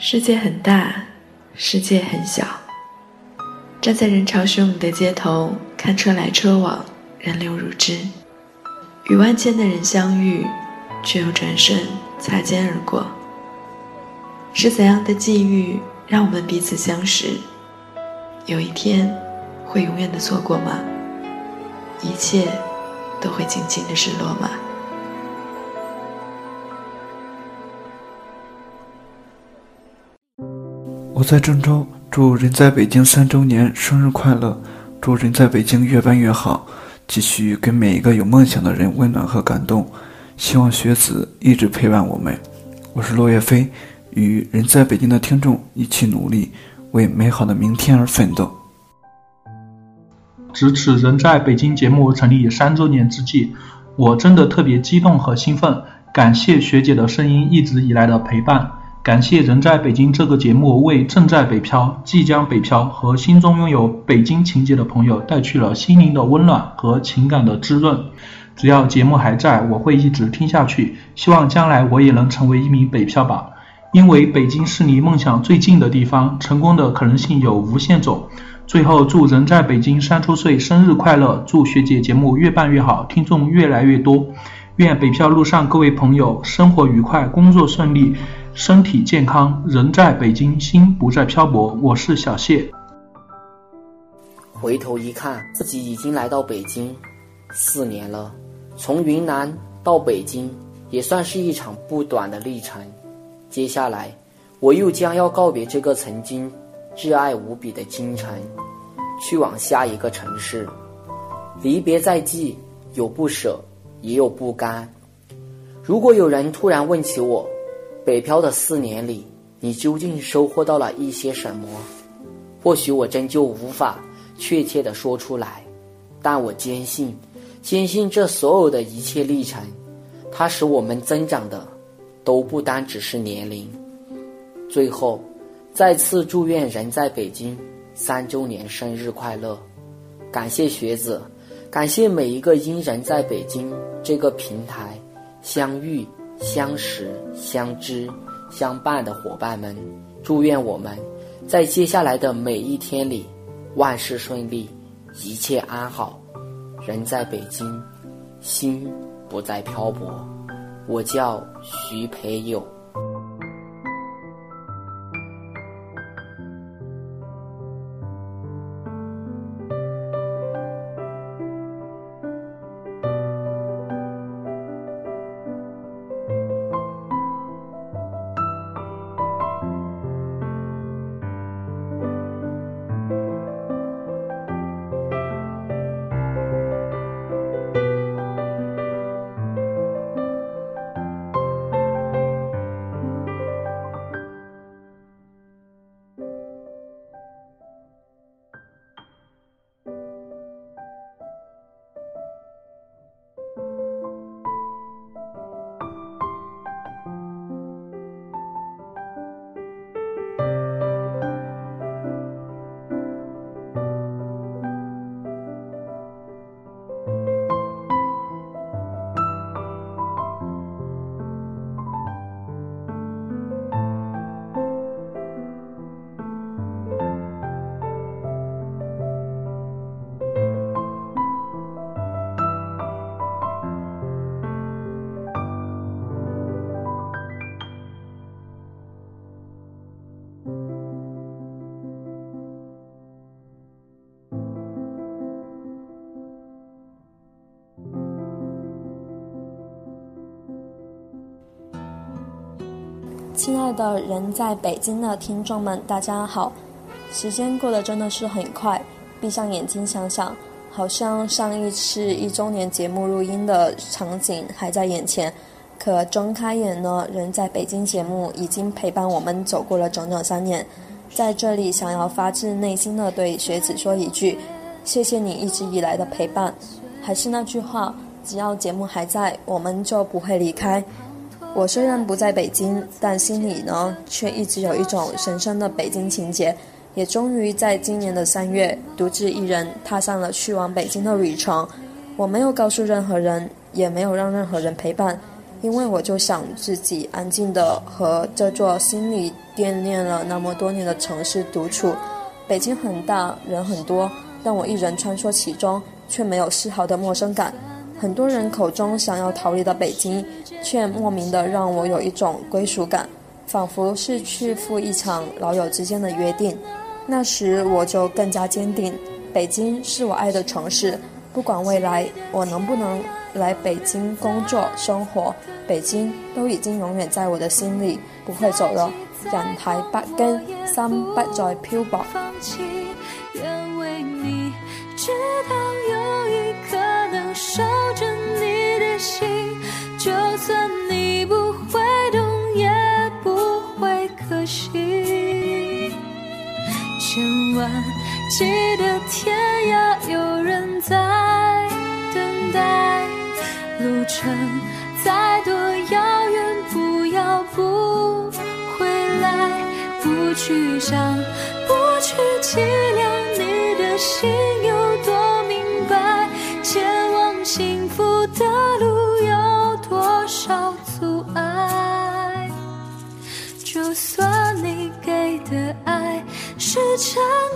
世界很大，世界很小。站在人潮汹涌的街头，看车来车往，人流如织，与万千的人相遇，却又转身擦肩而过。是怎样的际遇，让我们彼此相识？有一天，会永远的错过吗？一切，都会静静的失落吗？我在郑州，祝人在北京三周年生日快乐！祝人在北京越办越好，继续给每一个有梦想的人温暖和感动。希望学子一直陪伴我们。我是骆岳飞，与人在北京的听众一起努力，为美好的明天而奋斗。值此人在北京节目成立三周年之际，我真的特别激动和兴奋。感谢学姐的声音一直以来的陪伴。感谢《人在北京》这个节目为正在北漂、即将北漂和心中拥有北京情节的朋友带去了心灵的温暖和情感的滋润。只要节目还在，我会一直听下去。希望将来我也能成为一名北漂吧，因为北京是离梦想最近的地方，成功的可能性有无限种。最后，祝《人在北京》三周岁生日快乐！祝学姐节目越办越好，听众越来越多。愿北漂路上各位朋友生活愉快，工作顺利。身体健康，人在北京，心不再漂泊。我是小谢。回头一看，自己已经来到北京四年了。从云南到北京，也算是一场不短的历程。接下来，我又将要告别这个曾经挚爱无比的京城，去往下一个城市。离别在即，有不舍，也有不甘。如果有人突然问起我，北漂的四年里，你究竟收获到了一些什么？或许我真就无法确切的说出来，但我坚信，坚信这所有的一切历程，它使我们增长的，都不单只是年龄。最后，再次祝愿人在北京三周年生日快乐！感谢学子，感谢每一个因人在北京这个平台相遇。相识、相知、相伴的伙伴们，祝愿我们在接下来的每一天里，万事顺利，一切安好。人在北京，心不再漂泊。我叫徐培友。亲爱的人在北京的听众们，大家好！时间过得真的是很快，闭上眼睛想想，好像上一次一周年节目录音的场景还在眼前。可睁开眼呢，人在北京节目已经陪伴我们走过了整整三年。在这里，想要发自内心的对学子说一句：谢谢你一直以来的陪伴。还是那句话，只要节目还在，我们就不会离开。我虽然不在北京，但心里呢，却一直有一种深深的北京情结。也终于在今年的三月，独自一人踏上了去往北京的旅程。我没有告诉任何人，也没有让任何人陪伴，因为我就想自己安静的和这座心里惦念了那么多年的城市独处。北京很大，人很多，但我一人穿梭其中，却没有丝毫的陌生感。很多人口中想要逃离的北京，却莫名的让我有一种归属感，仿佛是去赴一场老友之间的约定。那时我就更加坚定，北京是我爱的城市，不管未来我能不能来北京工作生活，北京都已经永远在我的心里，不会走了。人喺北京，心不再漂泊。守着你的心，就算你不会懂，也不会可惜。千万记得，天涯有人在等待，路程再多遥远，不要不回来，不去想，不去计量你的心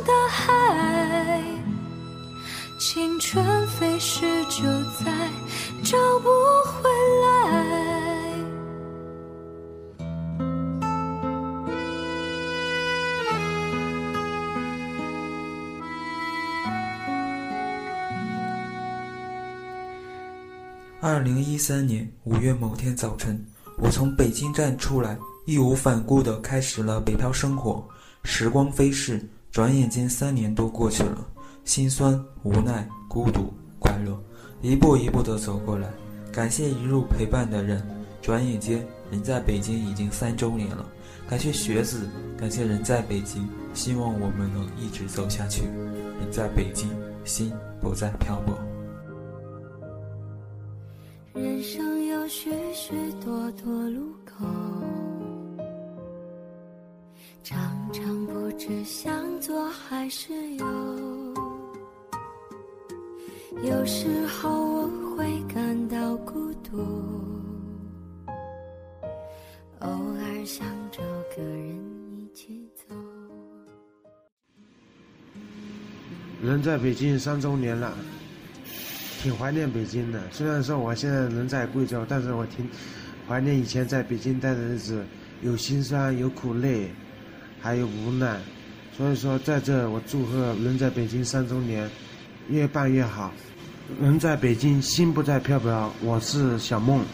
的海，青春飞逝就再找不回来。二零一三年五月某天早晨，我从北京站出来，义无反顾地开始了北漂生活。时光飞逝，转眼间三年多过去了，心酸、无奈、孤独、快乐，一步一步地走过来。感谢一路陪伴的人，转眼间人在北京已经三周年了。感谢学子，感谢人在北京，希望我们能一直走下去。人在北京，心不再漂泊。人生有许许多多路口，常常不知向左还是右。有时候我会感到孤独，偶尔想找个人一起走。人在北京三周年了。挺怀念北京的，虽然说我现在人在贵州，但是我挺怀念以前在北京待的日子，有辛酸，有苦累，还有无奈。所以说，在这我祝贺人在北京三周年，越办越好。人在北京，心不在飘飘。我是小梦。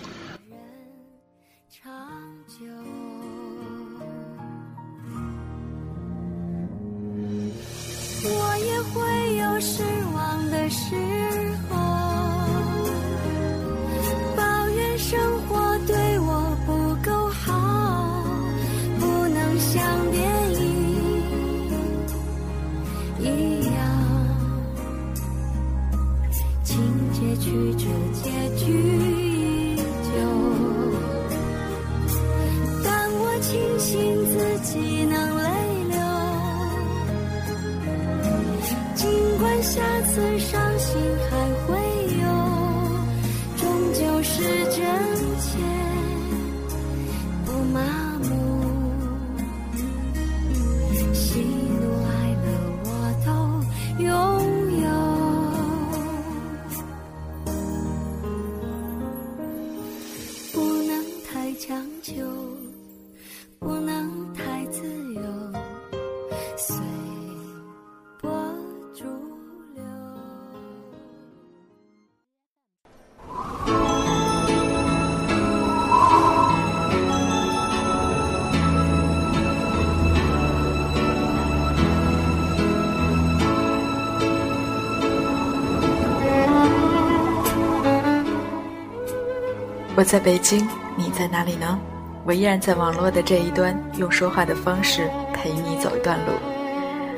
我在北京，你在哪里呢？我依然在网络的这一端，用说话的方式陪你走一段路。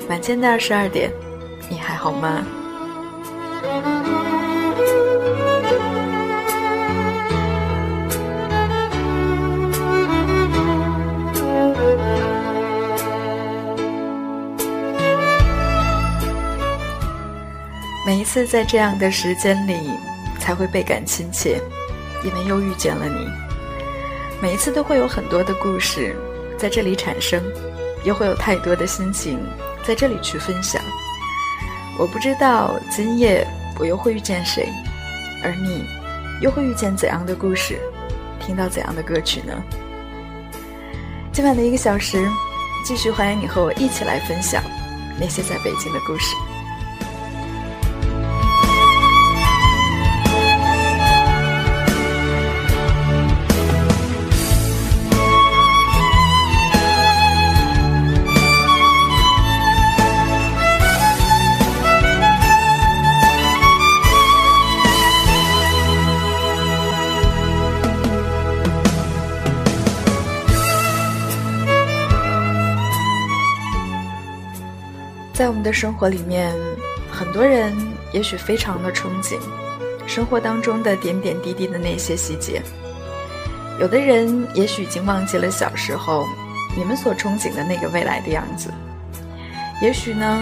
晚间的二十二点，你还好吗？每一次在这样的时间里，才会倍感亲切。因为又遇见了你，每一次都会有很多的故事在这里产生，又会有太多的心情在这里去分享。我不知道今夜我又会遇见谁，而你又会遇见怎样的故事，听到怎样的歌曲呢？今晚的一个小时，继续欢迎你和我一起来分享那些在北京的故事。我们的生活里面，很多人也许非常的憧憬生活当中的点点滴滴的那些细节。有的人也许已经忘记了小时候你们所憧憬的那个未来的样子。也许呢，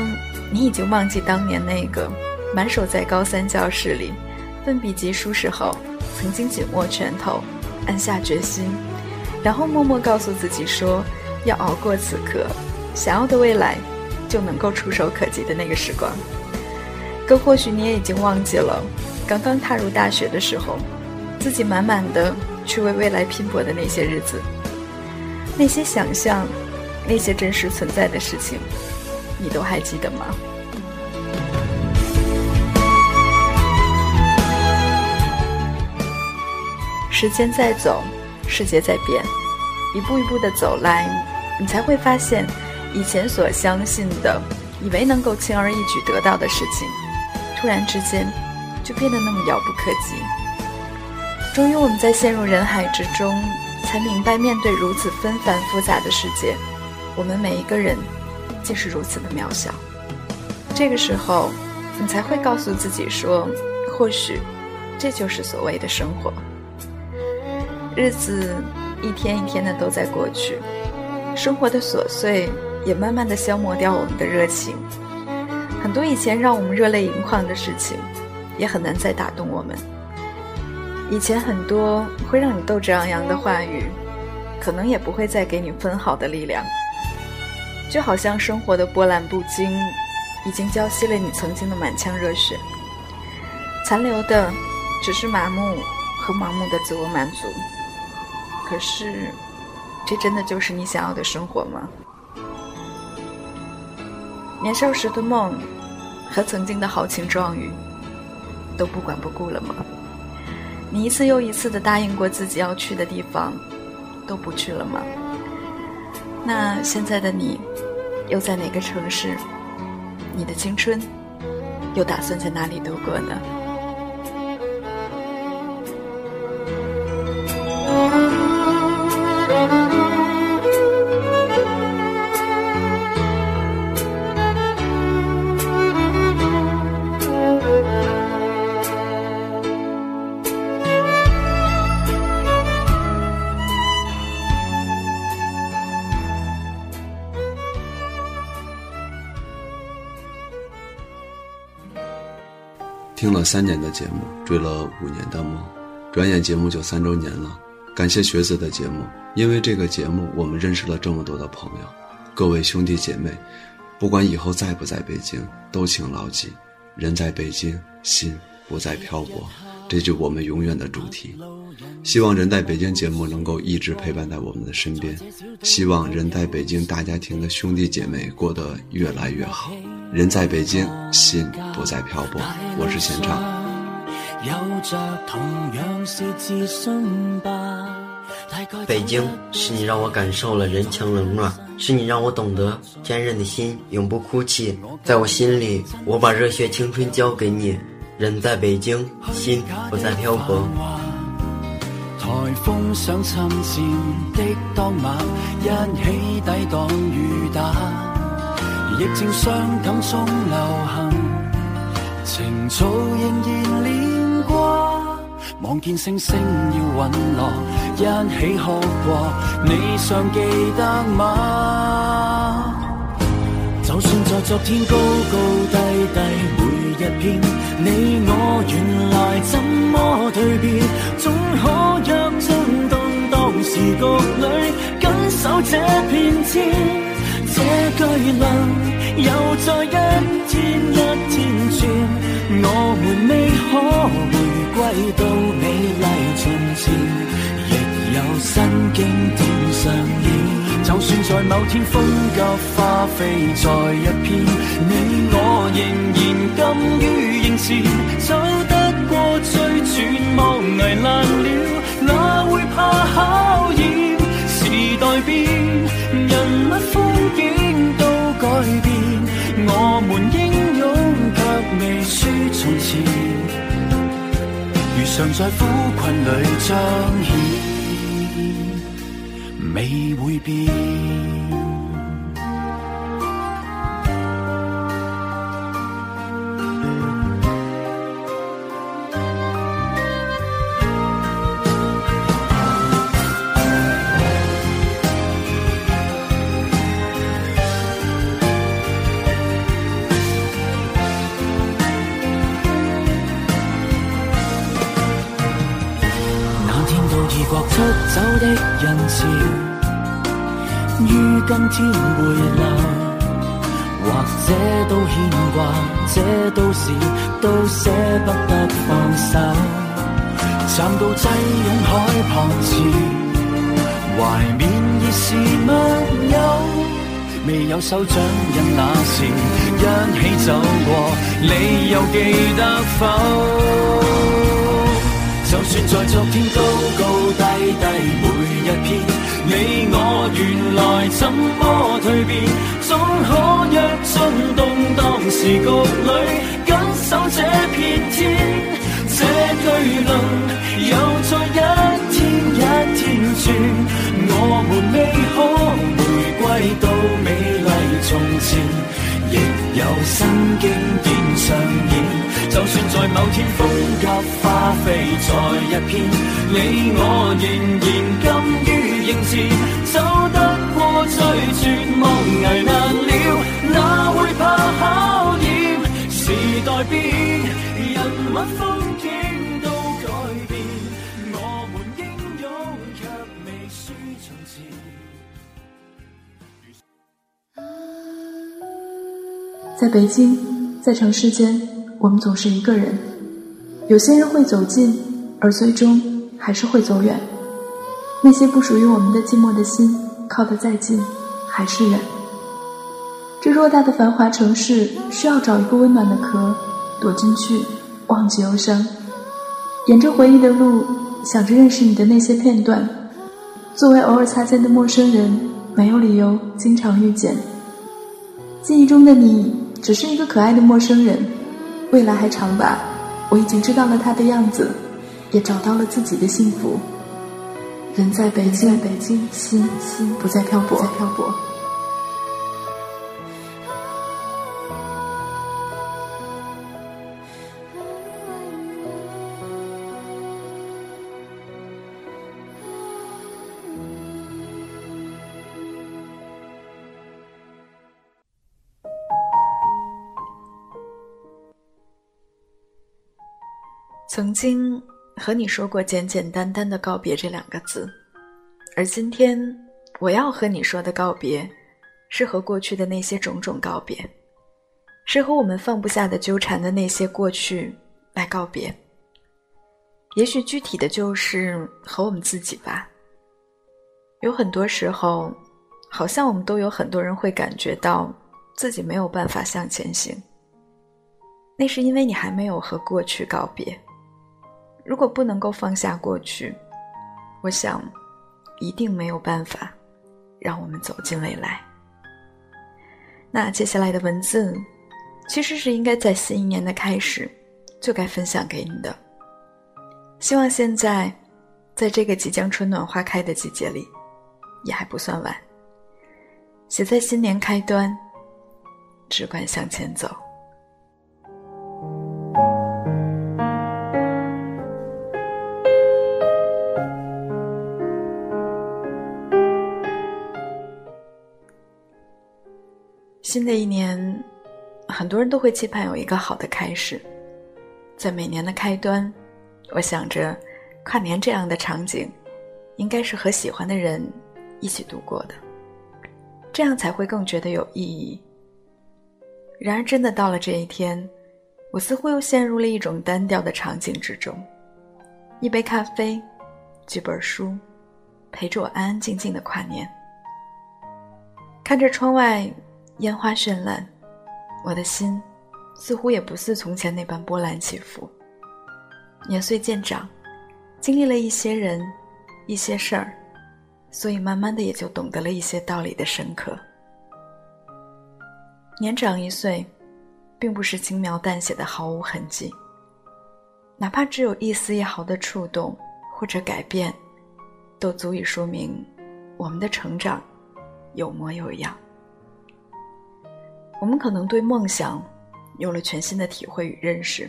你已经忘记当年那个满手在高三教室里奋笔疾书时候，曾经紧握拳头，暗下决心，然后默默告诉自己说要熬过此刻，想要的未来。就能够触手可及的那个时光，更或许你也已经忘记了，刚刚踏入大学的时候，自己满满的去为未来拼搏的那些日子，那些想象，那些真实存在的事情，你都还记得吗？时间在走，世界在变，一步一步的走来，你才会发现。以前所相信的，以为能够轻而易举得到的事情，突然之间就变得那么遥不可及。终于，我们在陷入人海之中，才明白，面对如此纷繁复杂的世界，我们每一个人竟是如此的渺小。这个时候，你才会告诉自己说：或许，这就是所谓的生活。日子一天一天的都在过去，生活的琐碎。也慢慢的消磨掉我们的热情，很多以前让我们热泪盈眶的事情，也很难再打动我们。以前很多会让你斗志昂扬的话语，可能也不会再给你分毫的力量。就好像生活的波澜不惊，已经浇熄了你曾经的满腔热血，残留的只是麻木和盲目的自我满足。可是，这真的就是你想要的生活吗？年少时的梦，和曾经的豪情壮语，都不管不顾了吗？你一次又一次的答应过自己要去的地方，都不去了吗？那现在的你，又在哪个城市？你的青春，又打算在哪里度过呢？三年的节目，追了五年的梦，转眼节目就三周年了。感谢学子的节目，因为这个节目，我们认识了这么多的朋友。各位兄弟姐妹，不管以后在不在北京，都请牢记：人在北京，心不再漂泊。这就我们永远的主题。希望人在北京节目能够一直陪伴在我们的身边。希望人在北京大家庭的兄弟姐妹过得越来越好。人在北京，心不再漂泊。我是贤唱。北京是你让我感受了人情冷暖，是你让我懂得坚韧的心永不哭泣。在我心里，我把热血青春交给你。人在北京，心不再漂泊。台风想侵占的当晚，一起抵挡。疫症伤感中流行，情操仍然念挂。望见星星要陨落，一起哭过，你尚记得吗？就算在昨天高高低低每一篇，你我原来怎么蜕变？总可约进动荡時局里，紧守這片天，这巨輪又再一天一天。转，我们未可回归到美丽从前，亦有新经典上演。就算在某天。风急花飞在一片，你我仍然甘於迎前，走得过最绝望危难了，哪会怕考验？代變，人物风景都改变，我们英勇却未输从前，如常在苦困里彰显。未会变。天到異國出走的人潮，於今天回流，或者都牽掛，這都是都捨不得放手。站到擠擁海旁前，懷緬已是密友。未有手掌印那時，一起走過，你又記得否？就算在昨天高高低低每一篇，你我原来怎么蜕变，总可約進動盪時局裏，緊守这片天。這巨轮又再一天一天轉，我们未可回歸到美麗從前，亦有新經典上演。就算在某天風急花飛在一片，你我仍然甘於迎前，走得過最絕望危難了，哪會怕考驗？時代變，人物風景都改變，我們英勇卻未輸從前。在北京，在城市間，我们总是一个人。有些人会走近，而最终还是会走远。那些不属于我们的寂寞的心，靠得再近，还是远。这偌大的繁华城市，需要找一个温暖的壳，躲进去，忘记忧伤。沿着回忆的路，想着认识你的那些片段。作为偶尔擦肩的陌生人，没有理由经常遇见。记忆中的你。只是一个可爱的陌生人，未来还长吧。我已经知道了他的样子，也找到了自己的幸福。人在北京，北京，心心不再漂泊，漂泊。曾经和你说过“简简单单的告别”这两个字，而今天我要和你说的告别，是和过去的那些种种告别，是和我们放不下的纠缠的那些过去来告别。也许具体的就是和我们自己吧。有很多时候，好像我们都有很多人会感觉到自己没有办法向前行，那是因为你还没有和过去告别。如果不能够放下过去，我想，一定没有办法让我们走进未来。那接下来的文字，其实是应该在新一年的开始就该分享给你的。希望现在，在这个即将春暖花开的季节里，也还不算晚。写在新年开端，只管向前走。新的一年，很多人都会期盼有一个好的开始。在每年的开端，我想着跨年这样的场景，应该是和喜欢的人一起度过的，这样才会更觉得有意义。然而，真的到了这一天，我似乎又陷入了一种单调的场景之中：一杯咖啡，几本书，陪着我安安静静的跨年。看着窗外烟花绚烂，我的心似乎也不似从前那般波澜起伏。年岁渐长，经历了一些人、一些事儿，所以慢慢的也就懂得了一些道理的深刻。年长一岁，并不是轻描淡写的毫无痕迹，哪怕只有一丝一毫的触动或者改变，都足以说明我们的成长有模有样。我们可能对梦想有了全新的体会与认识，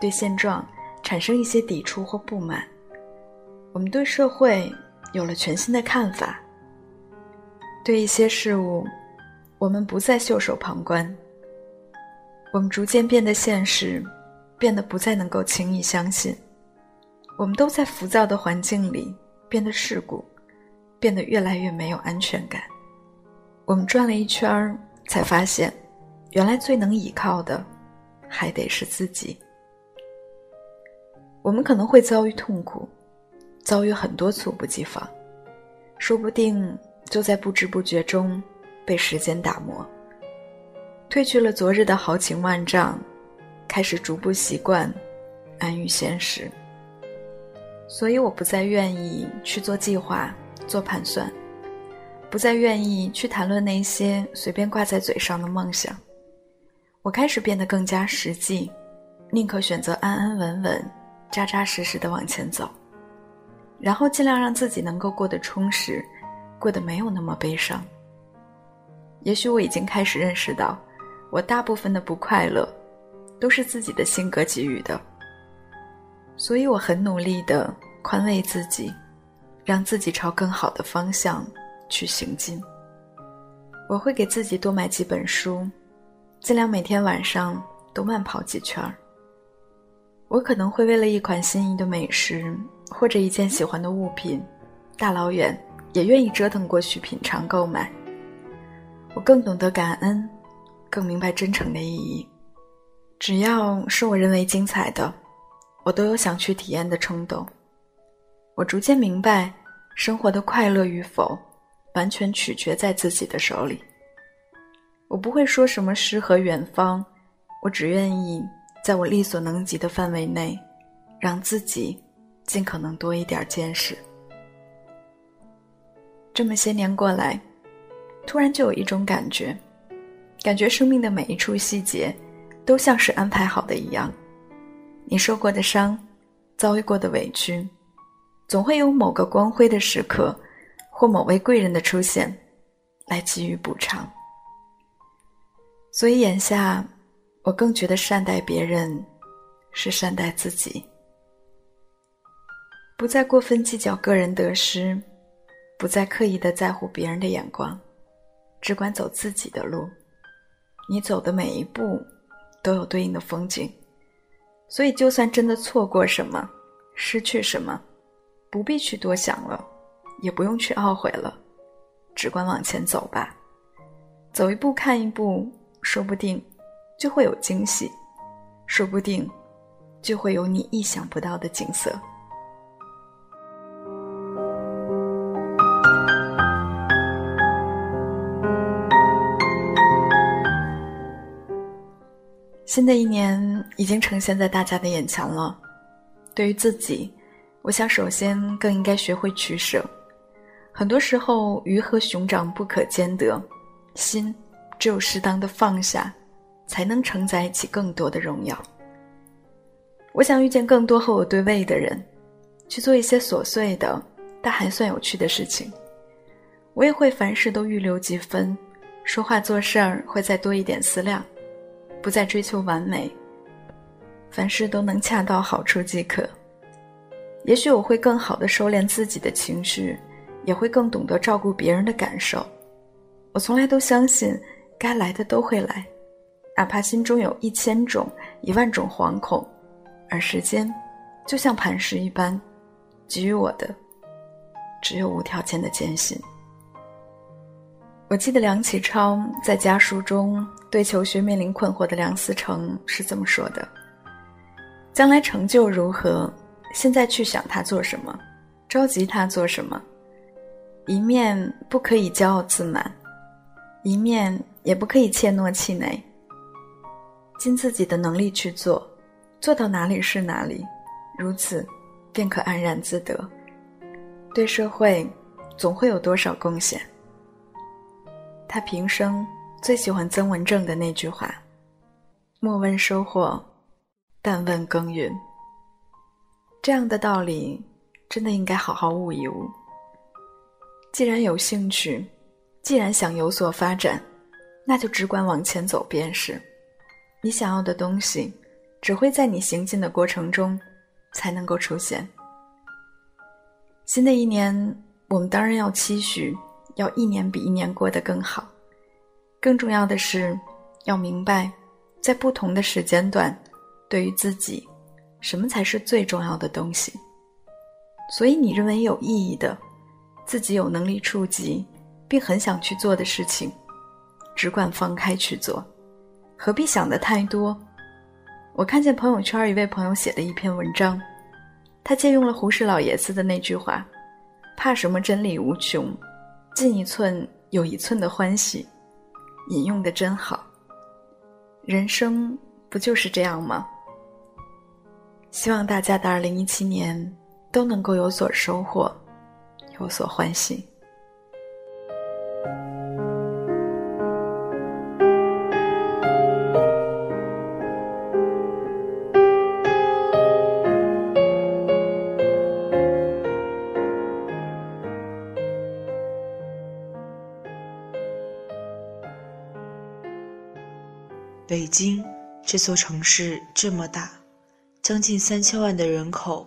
对现状。产生一些抵触或不满，我们对社会有了全新的看法。对一些事物，我们不再袖手旁观。我们逐渐变得现实，变得不再能够轻易相信。我们都在浮躁的环境里变得世故，变得越来越没有安全感。我们转了一圈儿，才发现，原来最能依靠的，还得是自己。我们可能会遭遇痛苦，遭遇很多猝不及防，说不定就在不知不觉中被时间打磨，褪去了昨日的豪情万丈，开始逐步习惯安于现实。所以我不再愿意去做计划、做盘算，不再愿意去谈论那些随便挂在嘴上的梦想。我开始变得更加实际，宁可选择安安稳稳。扎扎实实的往前走，然后尽量让自己能够过得充实，过得没有那么悲伤。也许我已经开始认识到，我大部分的不快乐，都是自己的性格给予的。所以我很努力的宽慰自己，让自己朝更好的方向去行进。我会给自己多买几本书，尽量每天晚上都慢跑几圈儿。我可能会为了一款心仪的美食，或者一件喜欢的物品，大老远也愿意折腾过去品尝购买。我更懂得感恩，更明白真诚的意义。只要是我认为精彩的，我都有想去体验的冲动。我逐渐明白，生活的快乐与否，完全取决在自己的手里。我不会说什么诗和远方，我只愿意。在我力所能及的范围内，让自己尽可能多一点见识。这么些年过来，突然就有一种感觉，感觉生命的每一处细节，都像是安排好的一样。你受过的伤，遭遇过的委屈，总会有某个光辉的时刻，或某位贵人的出现，来给予补偿。所以眼下。我更觉得善待别人，是善待自己。不再过分计较个人得失，不再刻意的在乎别人的眼光，只管走自己的路。你走的每一步，都有对应的风景。所以，就算真的错过什么，失去什么，不必去多想了，也不用去懊悔了，只管往前走吧。走一步看一步，说不定。就会有惊喜，说不定就会有你意想不到的景色。新的一年已经呈现在大家的眼前了。对于自己，我想首先更应该学会取舍。很多时候，鱼和熊掌不可兼得，心只有适当的放下。才能承载起更多的荣耀。我想遇见更多和我对位的人，去做一些琐碎的但还算有趣的事情。我也会凡事都预留几分，说话做事儿会再多一点思量，不再追求完美，凡事都能恰到好处即可。也许我会更好的收敛自己的情绪，也会更懂得照顾别人的感受。我从来都相信，该来的都会来。哪怕心中有一千种、一万种惶恐，而时间，就像磐石一般，给予我的，只有无条件的坚信。我记得梁启超在家书中对求学面临困惑的梁思成是这么说的：“将来成就如何，现在去想他做什么，着急他做什么。一面不可以骄傲自满，一面也不可以怯懦气馁。尽自己的能力去做，做到哪里是哪里，如此，便可安然自得。对社会，总会有多少贡献。”他平生最喜欢曾文正的那句话：“莫问收获，但问耕耘。”这样的道理，真的应该好好悟一悟。既然有兴趣，既然想有所发展，那就只管往前走便是。你想要的东西，只会在你行进的过程中才能够出现。新的一年，我们当然要期许。要一年比一年过得更好，更重要的是，要明白，在不同的时间段，对于自己，什么才是最重要的东西。所以，你认为有意义的，自己有能力触及，并很想去做的事情，只管放开去做，何必想的太多？我看见朋友圈一位朋友写的一篇文章，他借用了胡适老爷子的那句话：“怕什么真理无穷。”进一寸有一寸的欢喜，引用的真好。人生不就是这样吗？希望大家的二零一七年都能够有所收获，有所欢喜。北京这座城市这么大，将近三千万的人口，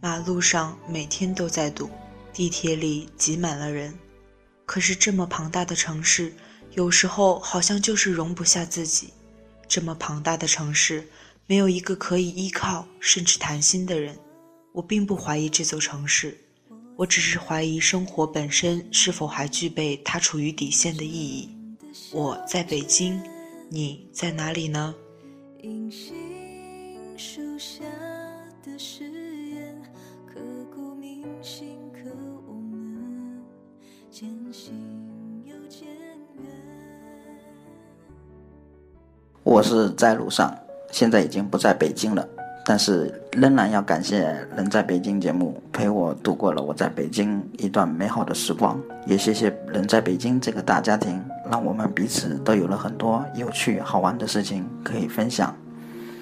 马路上每天都在堵，地铁里挤满了人。可是这么庞大的城市，有时候好像就是容不下自己。这么庞大的城市，没有一个可以依靠甚至谈心的人。我并不怀疑这座城市，我只是怀疑生活本身是否还具备它处于底线的意义。我在北京。你在哪里呢？渐行又渐远我是在路上，现在已经不在北京了。但是仍然要感谢《人在北京》节目陪我度过了我在北京一段美好的时光，也谢谢《人在北京》这个大家庭，让我们彼此都有了很多有趣好玩的事情可以分享。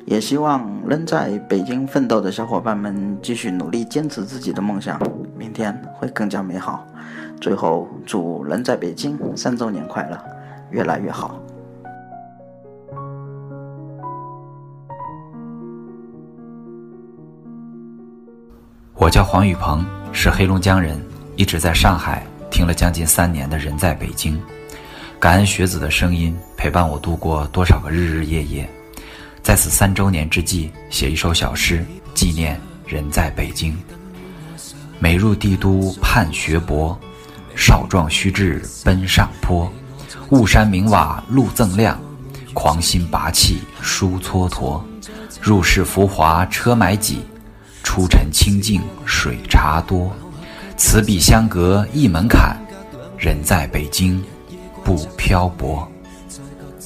也希望仍在北京奋斗的小伙伴们继续努力坚持自己的梦想，明天会更加美好。最后，祝《人在北京》三周年快乐，越来越好。我叫黄宇鹏，是黑龙江人，一直在上海听了将近三年的人在北京，感恩学子的声音陪伴我度过多少个日日夜夜，在此三周年之际，写一首小诗纪念人在北京。每入帝都盼学博，少壮须志奔上坡，雾山明瓦路锃亮，狂心拔气书蹉跎，入世浮华车买几。出尘清净水茶多，此彼相隔一门槛，人在北京不漂泊。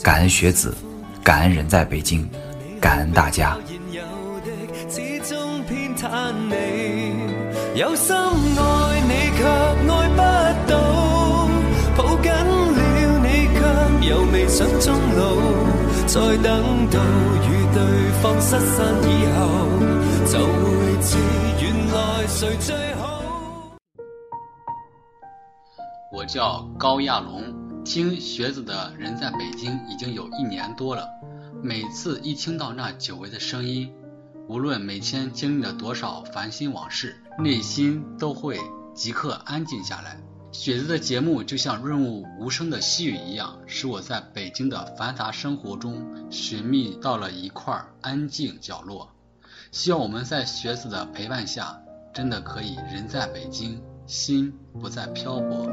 感恩学子，感恩人在北京，感恩大家。有心爱你却爱想终老，再等到与对方失散以后，就会知原来谁最好。我叫高亚龙，听学子的人在北京已经有一年多了。每次一听到那久违的声音，无论每天经历了多少烦心往事，内心都会即刻安静下来。雪子的节目就像润物无声的细雨一样，使我在北京的繁杂生活中寻觅到了一块安静角落。希望我们在雪子的陪伴下，真的可以人在北京，心不再漂泊。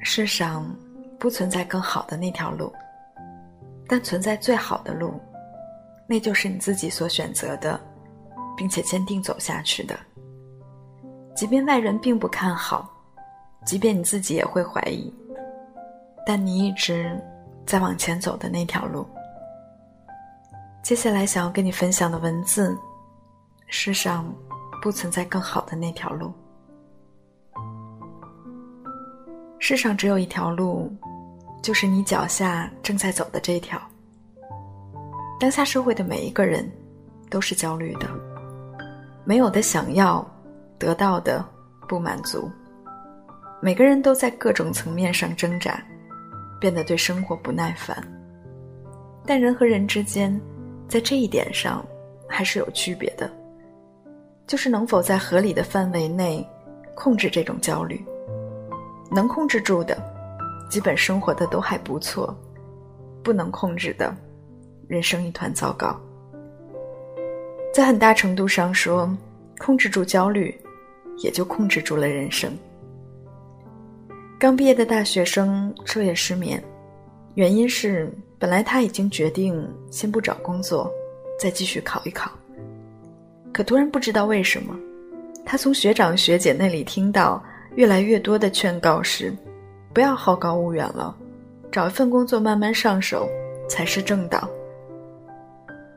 世上不存在更好的那条路但存在最好的路那就是你自己所选择的并且坚定走下去的。即便外人并不看好即便你自己也会怀疑但你一直在往前走的那条路。接下来想要跟你分享的文字世上不存在更好的那条路。世上只有一条路，就是你脚下正在走的这条。当下社会的每一个人都是焦虑的，没有的想要，得到的不满足，每个人都在各种层面上挣扎，变得对生活不耐烦。但人和人之间，在这一点上还是有区别的，就是能否在合理的范围内控制这种焦虑。能控制住的，基本生活的都还不错；不能控制的，人生一团糟糕。在很大程度上说，控制住焦虑，也就控制住了人生。刚毕业的大学生彻夜失眠，原因是本来他已经决定先不找工作，再继续考一考。可突然不知道为什么，他从学长学姐那里听到。越来越多的劝告是：不要好高骛远了，找一份工作慢慢上手才是正道。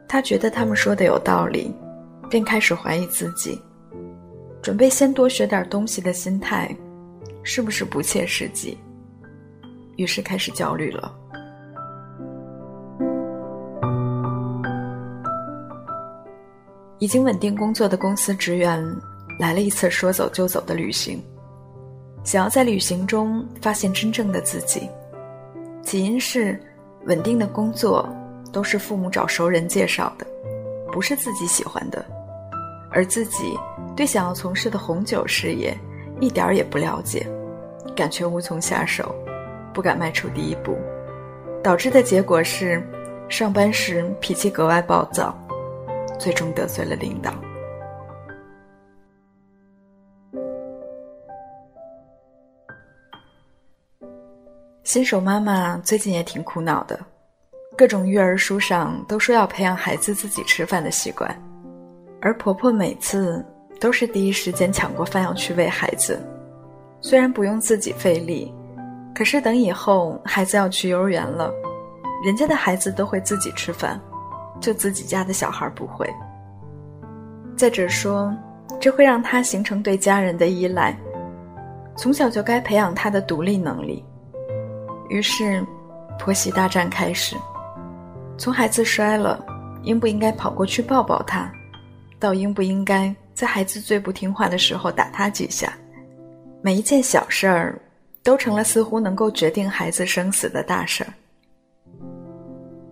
他觉得他们说的有道理，便开始怀疑自己，准备先多学点东西的心态，是不是不切实际？于是开始焦虑了。已经稳定工作的公司职员来了一次说走就走的旅行。想要在旅行中发现真正的自己，起因是稳定的工作都是父母找熟人介绍的，不是自己喜欢的，而自己对想要从事的红酒事业一点儿也不了解，感觉无从下手，不敢迈出第一步，导致的结果是上班时脾气格外暴躁，最终得罪了领导。新手妈妈最近也挺苦恼的，各种育儿书上都说要培养孩子自己吃饭的习惯，而婆婆每次都是第一时间抢过饭要去喂孩子。虽然不用自己费力，可是等以后孩子要去幼儿园了，人家的孩子都会自己吃饭，就自己家的小孩不会。再者说，这会让他形成对家人的依赖，从小就该培养他的独立能力。于是，婆媳大战开始。从孩子摔了，应不应该跑过去抱抱他，到应不应该在孩子最不听话的时候打他几下，每一件小事儿，都成了似乎能够决定孩子生死的大事儿。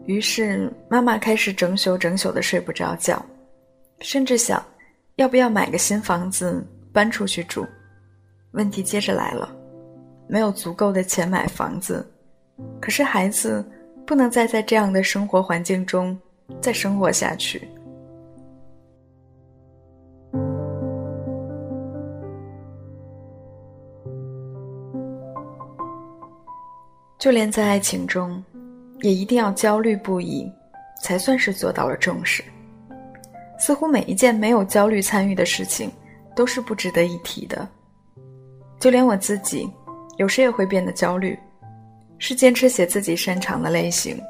于是，妈妈开始整宿整宿的睡不着觉，甚至想，要不要买个新房子搬出去住？问题接着来了。没有足够的钱买房子，可是孩子不能再在这样的生活环境中再生活下去。就连在爱情中，也一定要焦虑不已，才算是做到了重视。似乎每一件没有焦虑参与的事情，都是不值得一提的。就连我自己。有时也会变得焦虑，是坚持写自己擅长的类型，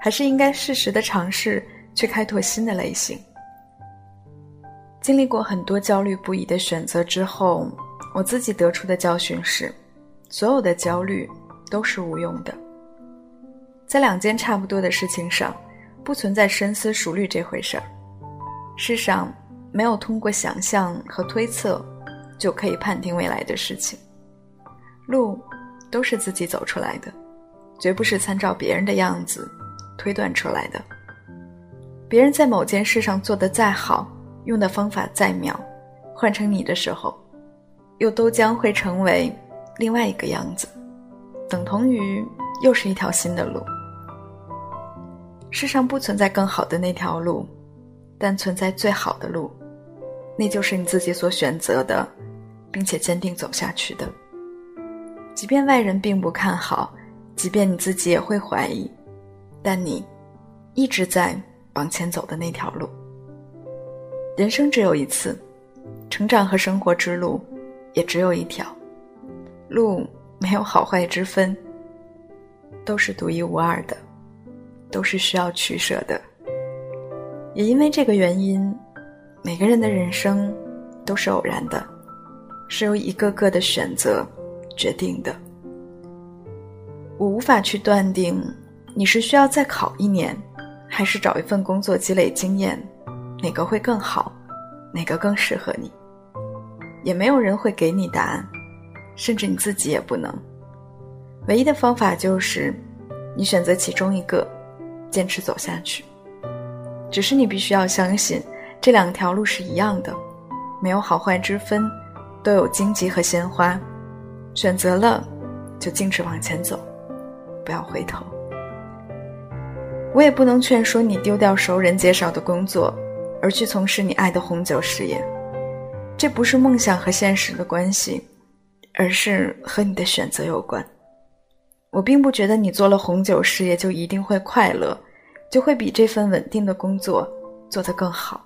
还是应该适时的尝试去开拓新的类型？经历过很多焦虑不已的选择之后，我自己得出的教训是：所有的焦虑都是无用的。在两件差不多的事情上，不存在深思熟虑这回事儿。世上没有通过想象和推测就可以判定未来的事情。路都是自己走出来的，绝不是参照别人的样子推断出来的。别人在某件事上做得再好，用的方法再妙，换成你的时候，又都将会成为另外一个样子，等同于又是一条新的路。世上不存在更好的那条路，但存在最好的路，那就是你自己所选择的，并且坚定走下去的。即便外人并不看好，即便你自己也会怀疑，但你一直在往前走的那条路。人生只有一次，成长和生活之路也只有一条，路没有好坏之分，都是独一无二的，都是需要取舍的。也因为这个原因，每个人的人生都是偶然的，是由一个个的选择决定的。我无法去断定你是需要再考一年，还是找一份工作积累经验，哪个会更好，哪个更适合你。也没有人会给你答案，甚至你自己也不能。唯一的方法就是，你选择其中一个，坚持走下去。只是你必须要相信，这两条路是一样的，没有好坏之分，都有荆棘和鲜花。选择了，就径直往前走，不要回头。我也不能劝说你丢掉熟人介绍的工作，而去从事你爱的红酒事业。这不是梦想和现实的关系，而是和你的选择有关。我并不觉得你做了红酒事业就一定会快乐。就会比这份稳定的工作做得更好。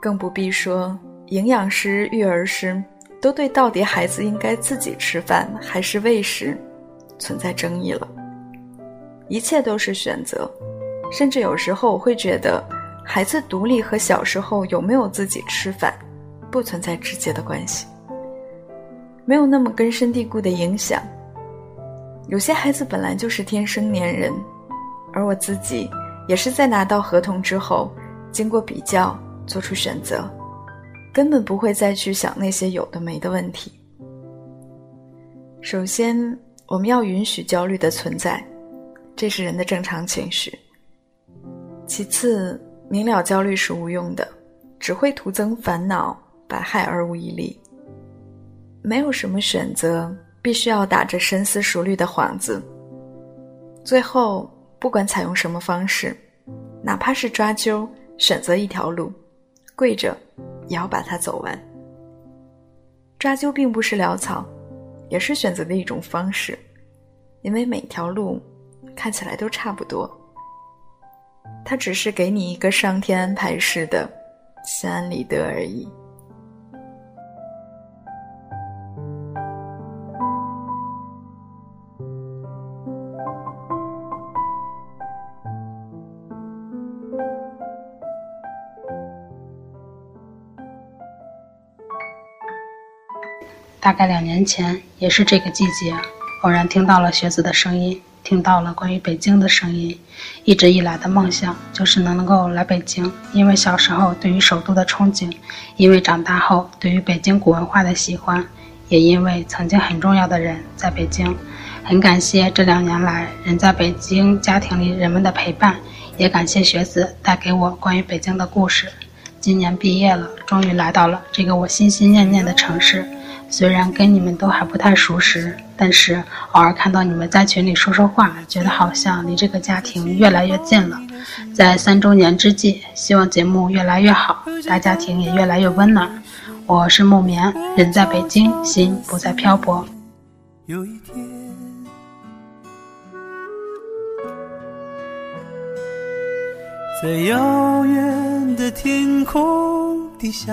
更不必说营养师、育儿师都对到底孩子应该自己吃饭还是喂食存在争议了。一切都是选择，甚至有时候我会觉得，孩子独立和小时候有没有自己吃饭不存在直接的关系，没有那么根深蒂固的影响。有些孩子本来就是天生粘人。而我自己也是在拿到合同之后，经过比较做出选择，根本不会再去想那些有的没的问题。首先，我们要允许焦虑的存在，这是人的正常情绪。其次，明了焦虑是无用的，只会徒增烦恼，百害而无一利。没有什么选择必须要打着深思熟虑的幌子，最后。不管采用什么方式，哪怕是抓阄，选择一条路，跪着也要把它走完。抓阄并不是潦草，也是选择的一种方式，因为每条路看起来都差不多，它只是给你一个上天安排似的心安理得而已。大概两年前，也是这个季节，偶然听到了学子的声音，听到了关于北京的声音。一直以来的梦想就是能够来北京，因为小时候对于首都的憧憬，因为长大后对于北京古文化的喜欢，也因为曾经很重要的人在北京。很感谢这两年来人在北京家庭里人们的陪伴，也感谢学子带给我关于北京的故事。今年毕业了，终于来到了这个我心心念念的城市。虽然跟你们都还不太熟识，但是偶尔看到你们在群里说说话，觉得好像离这个家庭越来越近了。在三周年之际，希望节目越来越好，大家庭也越来越温暖。我是木棉，人在北京，心不再漂泊。有一天，在遥远的天空底下。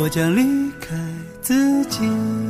我将离开自己。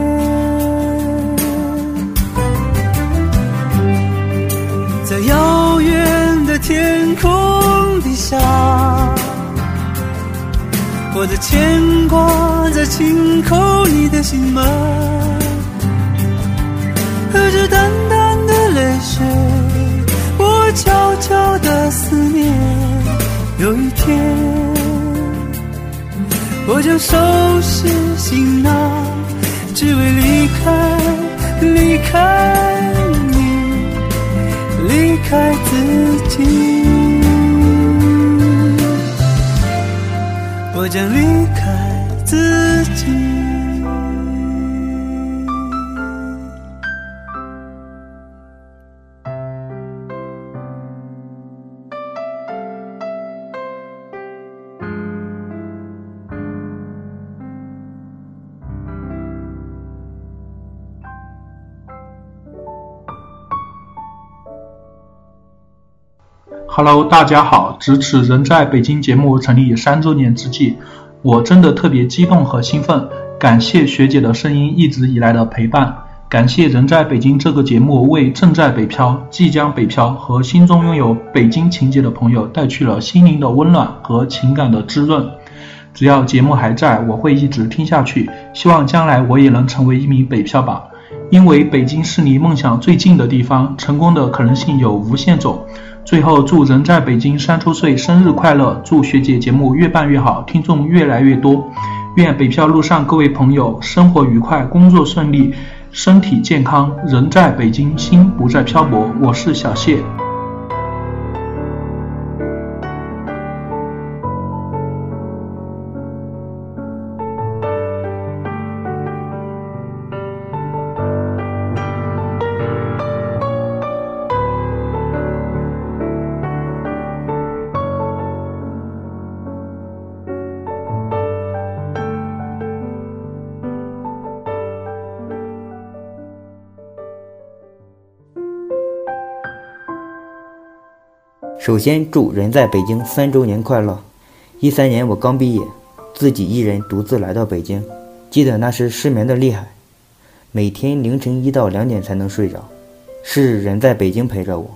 我的牵挂在轻叩你的心门，和着淡淡的泪水，我悄悄的思念，有一天。我将收拾行囊，只为离开，离开你，离开自己。我将离开自 Hello，大家好！值此人在北京节目成立三周年之际，我真的特别激动和兴奋。感谢学姐的声音一直以来的陪伴，感谢人在北京这个节目为正在北漂、即将北漂和心中拥有北京情节的朋友带去了心灵的温暖和情感的滋润。只要节目还在，我会一直听下去。希望将来我也能成为一名北漂吧，因为北京是离梦想最近的地方，成功的可能性有无限种。最后，祝人在北京三周岁生日快乐！祝学姐节目越办越好，听众越来越多。愿北漂路上各位朋友生活愉快，工作顺利，身体健康。人在北京，心不再漂泊。我是小谢。首先祝人在北京三周年快乐！一三年我刚毕业，自己一人独自来到北京，记得那时失眠的厉害，每天凌晨一到两点才能睡着。是人在北京陪着我，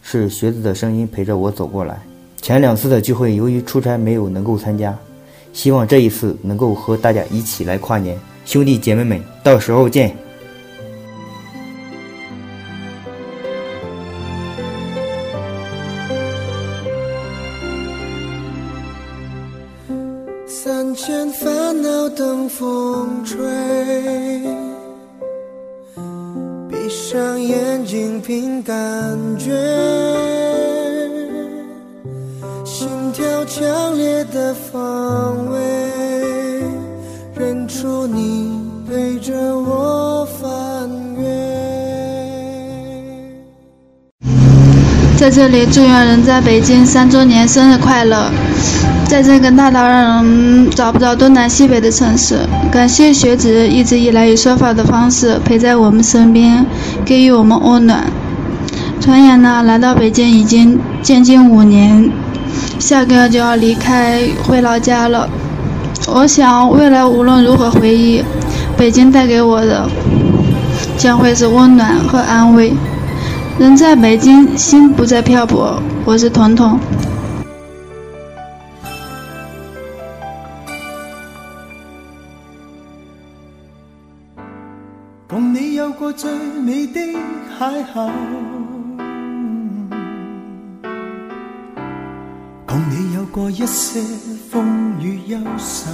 是学子的声音陪着我走过来。前两次的聚会由于出差没有能够参加，希望这一次能够和大家一起来跨年。兄弟姐妹们，到时候见！上眼睛凭感觉，心跳强烈的方位，认出你陪着我翻越。在这里，祝愿人在北京三周年生日快乐！在这个大到让人找不着东南西北的城市，感谢学子一直以来以说法的方式陪在我们身边，给予我们温暖。转眼呢，来到北京已经将近五年，下个月就要离开回老家了。我想未来无论如何回忆，北京带给我的将会是温暖和安慰。人在北京，心不再漂泊。我是彤彤。邂逅，共你有过一些风雨忧愁，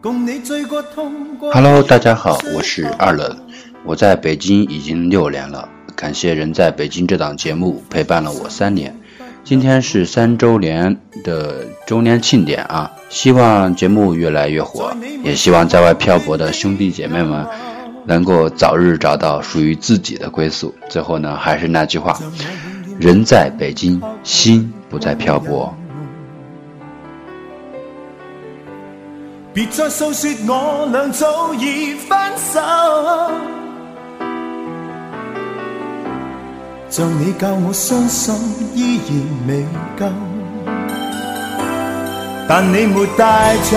共你醉过痛过。Hello，大家好，我是二冷，我在北京已经六年了，感谢《人在北京》这档节目陪伴了我三年。今天是三周年的周年庆典啊！希望节目越来越火，也希望在外漂泊的兄弟姐妹们能够早日找到属于自己的归宿。最后呢，还是那句话：人在北京，心不再漂泊。别再诉说我俩早已分手，像你教我相信依然未够，但你没带走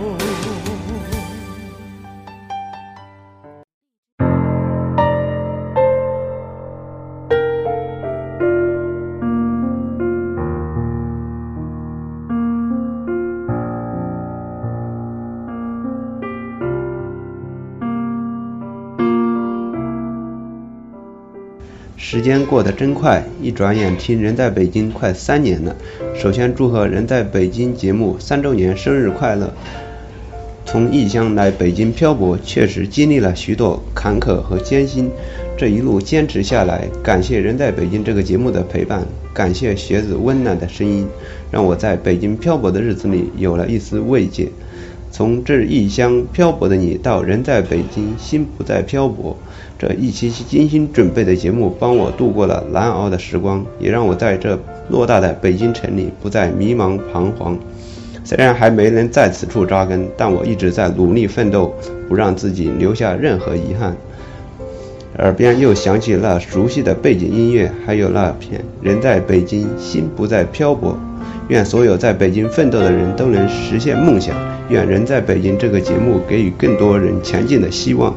时间过得真快，一转眼听人在北京快三年了。首先祝贺人在北京节目三周年生日快乐！从异乡来北京漂泊，确实经历了许多坎坷和艰辛，这一路坚持下来，感谢人在北京这个节目的陪伴，感谢学子温暖的声音，让我在北京漂泊的日子里有了一丝慰藉。从这异乡漂泊的你到人在北京，心不再漂泊。这一期期精心准备的节目，帮我度过了难熬的时光，也让我在这偌大的北京城里不再迷茫彷徨。虽然还没能在此处扎根，但我一直在努力奋斗，不让自己留下任何遗憾。耳边又响起那熟悉的背景音乐，还有那片“人在北京，心不再漂泊”。愿所有在北京奋斗的人都能实现梦想。愿《人在北京》这个节目给予更多人前进的希望。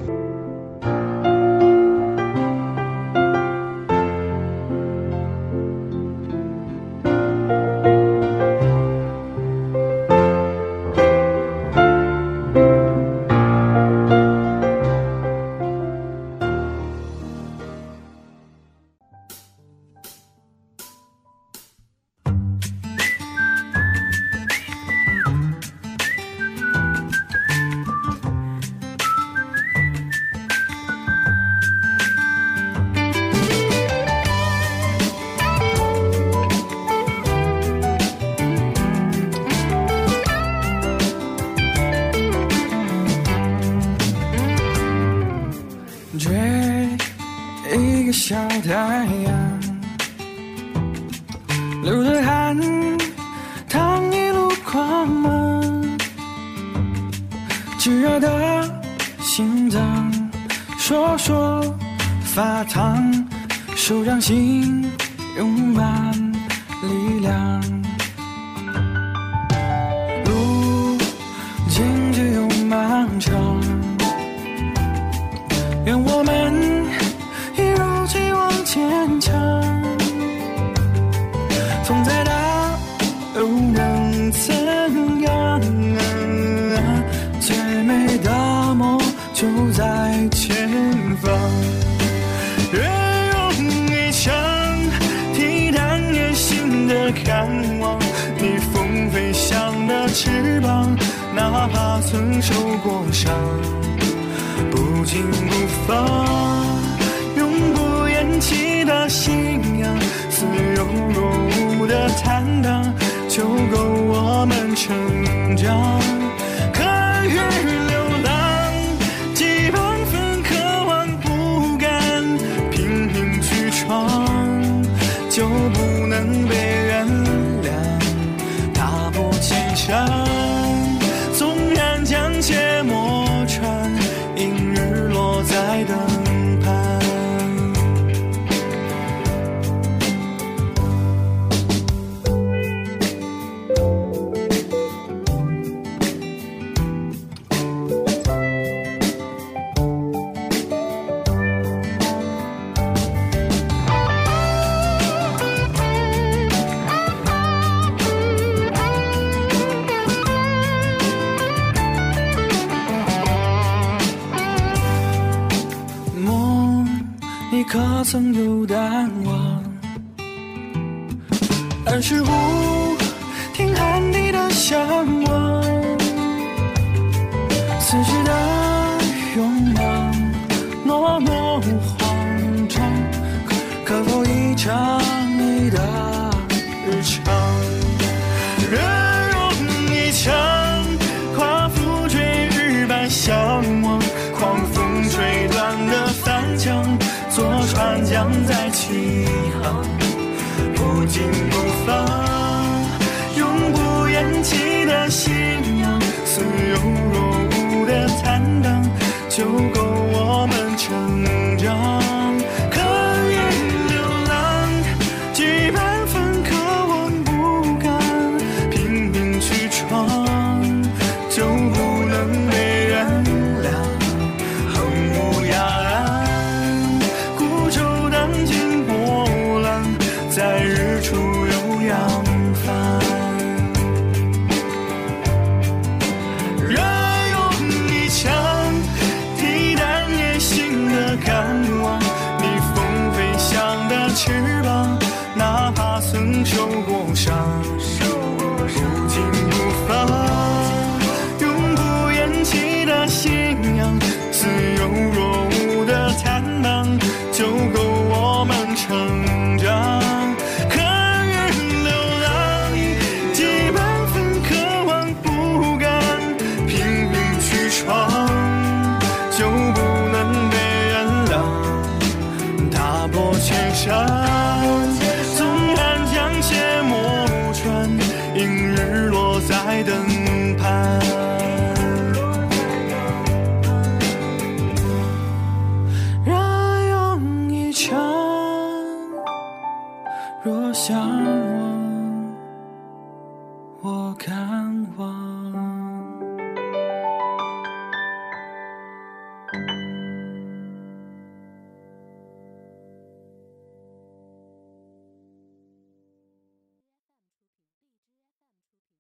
方。愿用一枪替代年轻的渴望，逆风飞翔的翅膀，哪怕曾受过伤。不紧不放，永不言弃的信仰，似有若无的坦荡，就够我们成长。shine. 不紧不放，